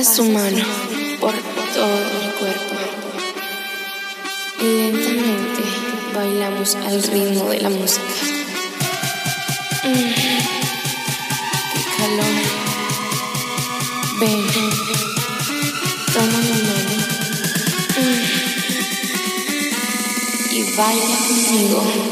Pasa su mano por todo mi cuerpo. Y lentamente bailamos al ritmo de la música. Mm, ¡Qué calor! Ven, toma mi mano mm, y baila conmigo.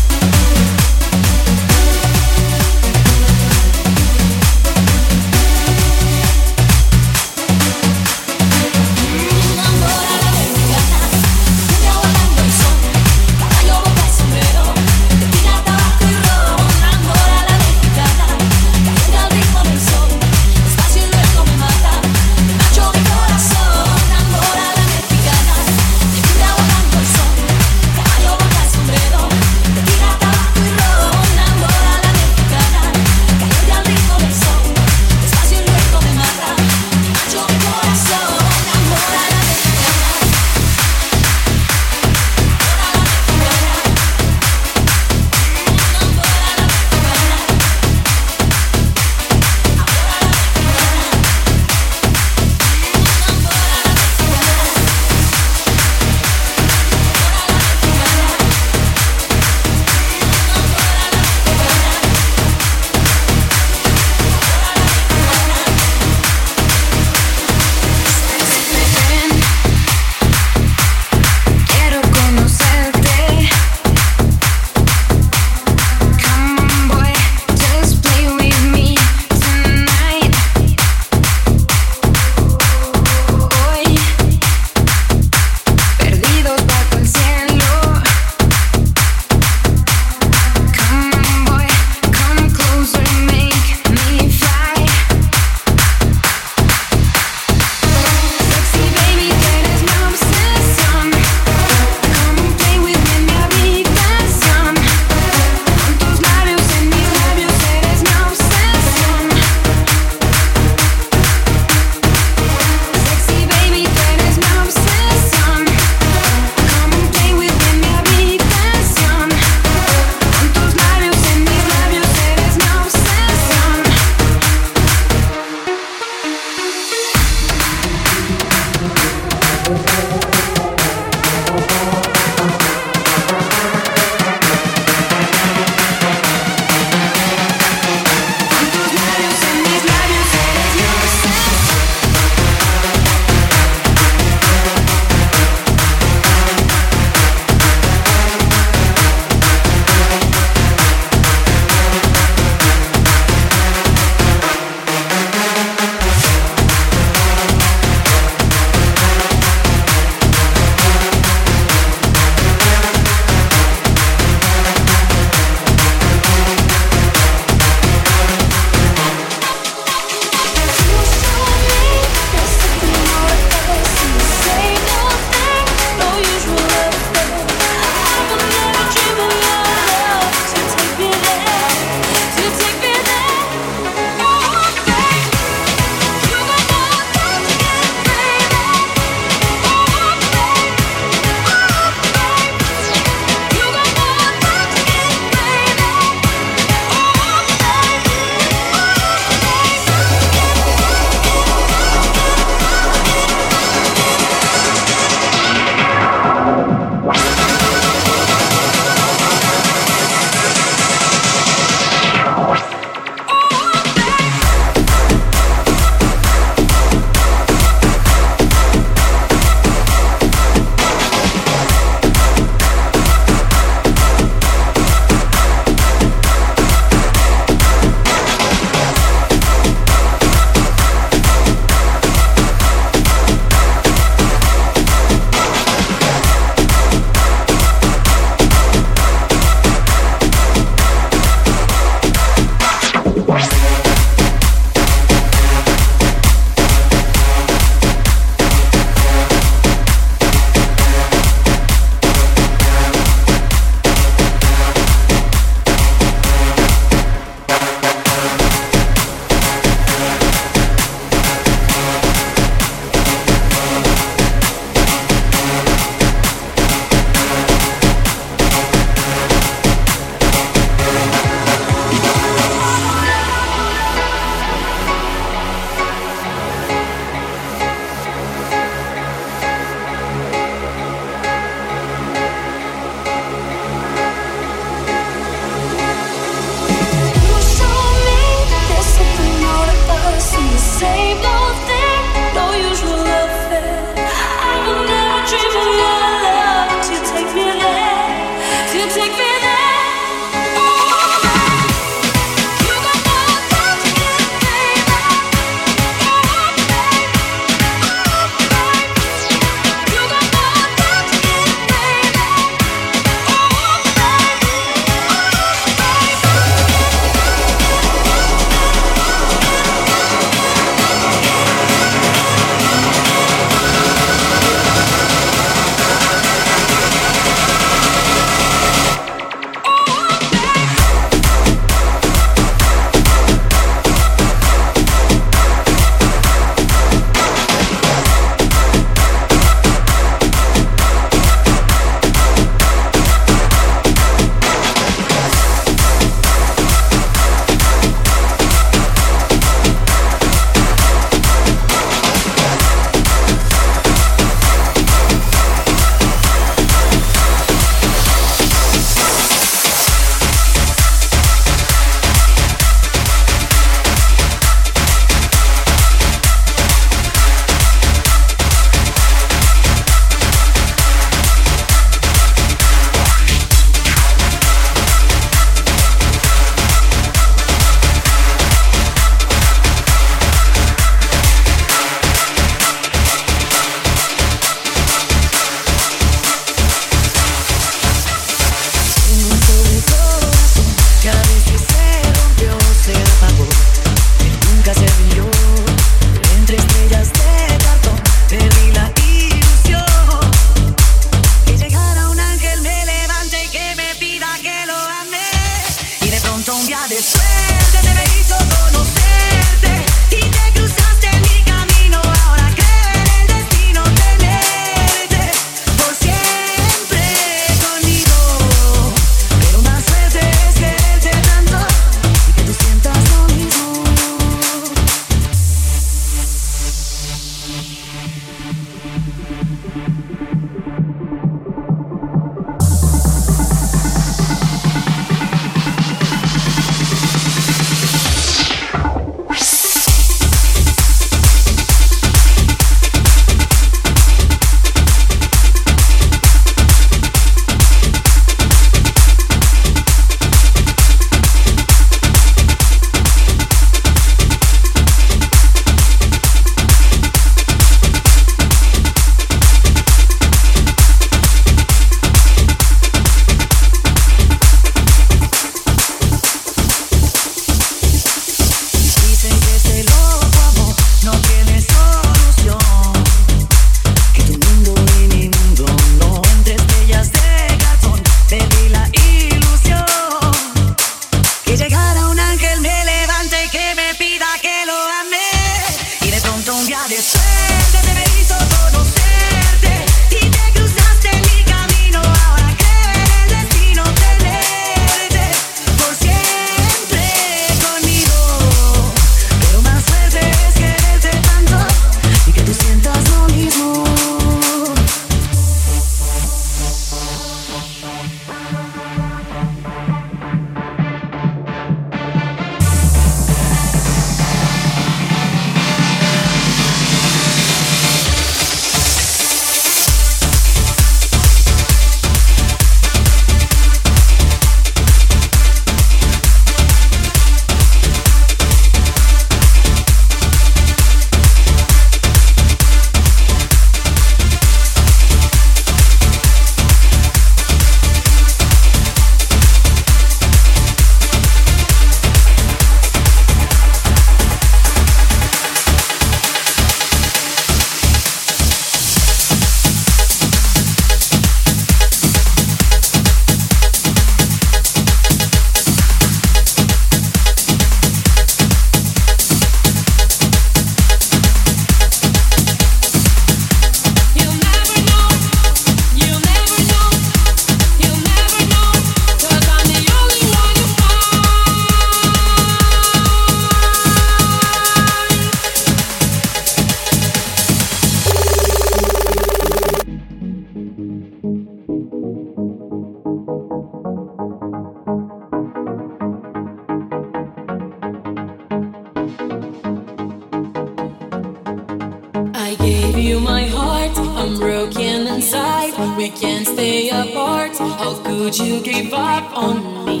day apart. How could you give up on me?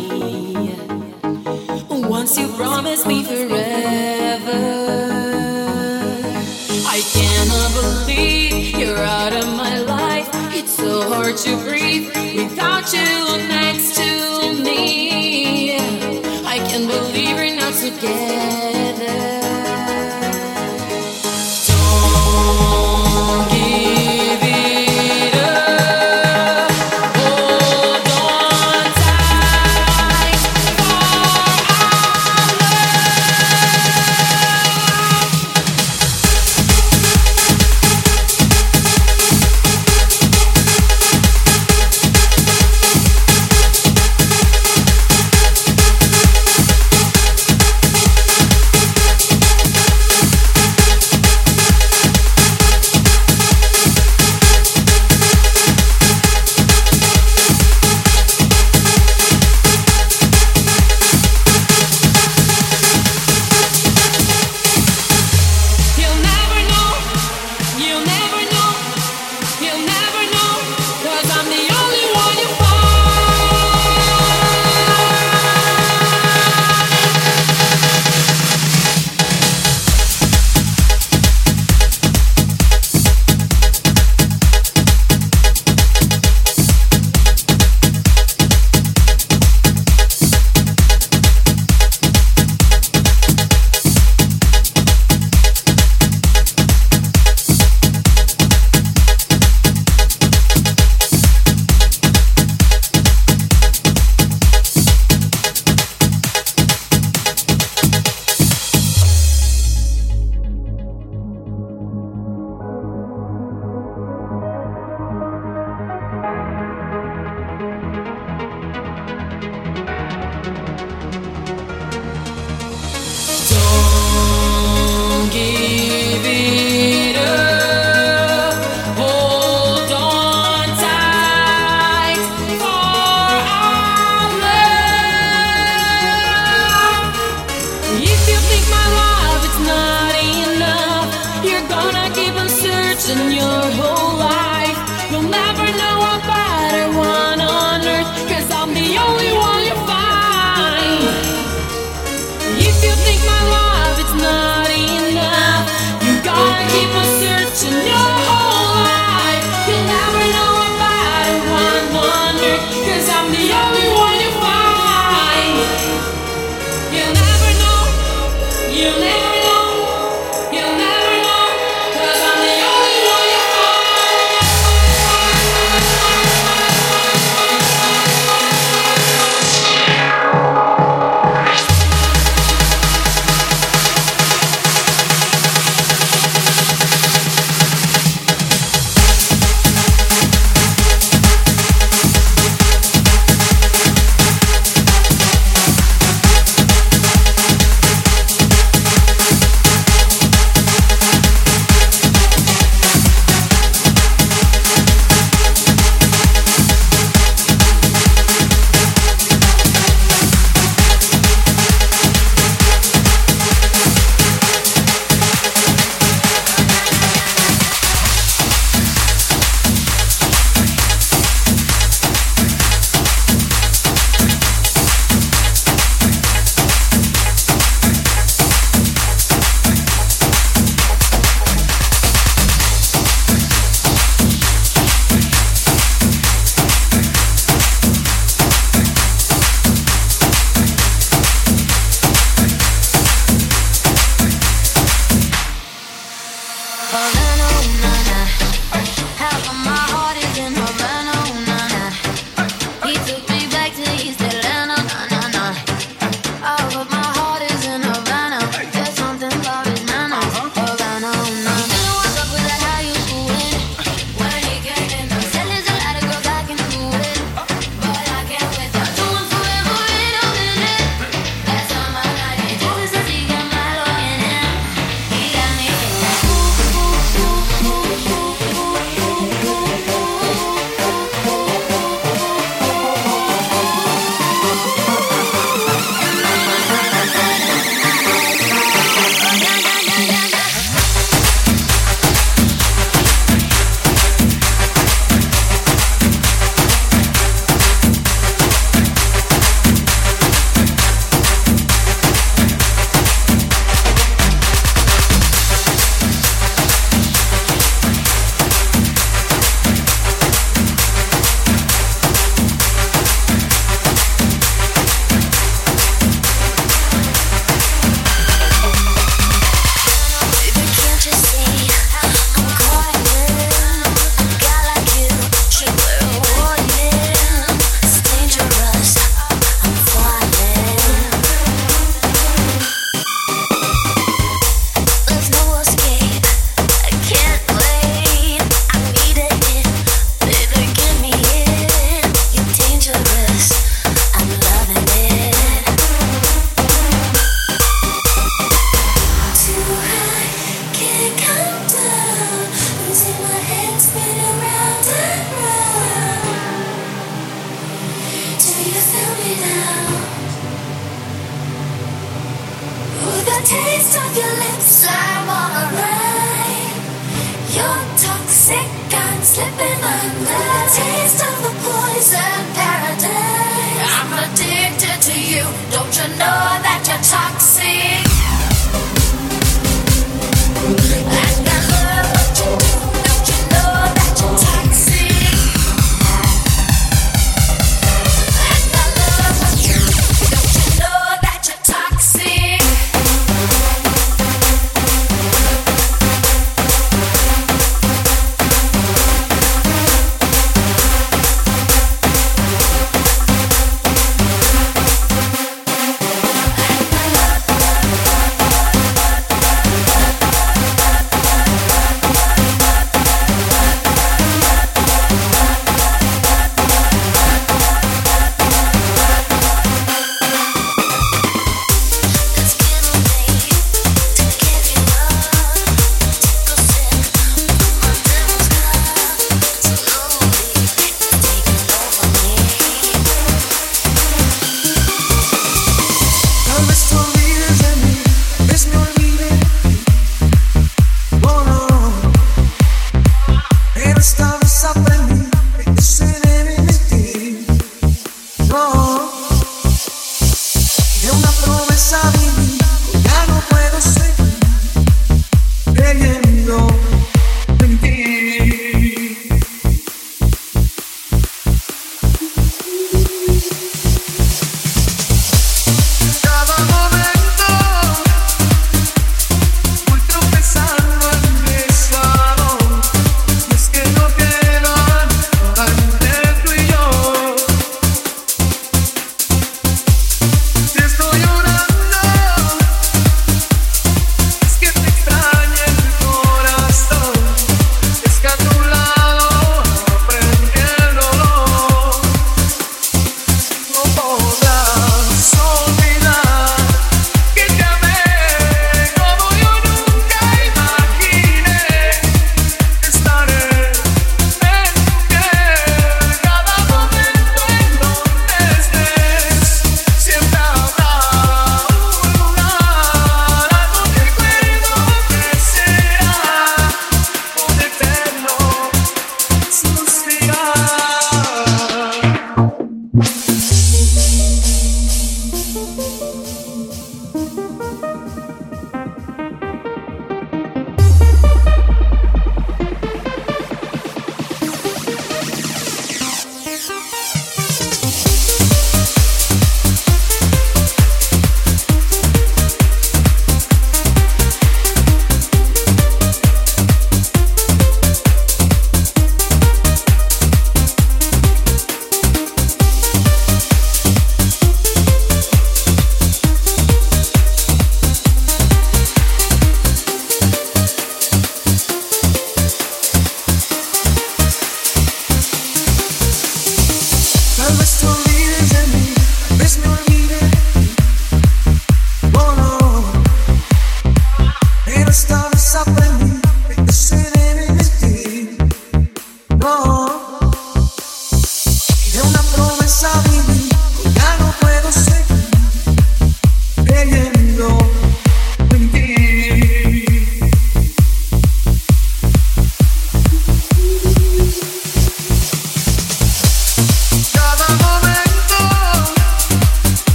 Once you promised me forever. I cannot believe you're out of my life. It's so hard to breathe without you next to me. I can't believe we're not together.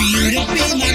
To be my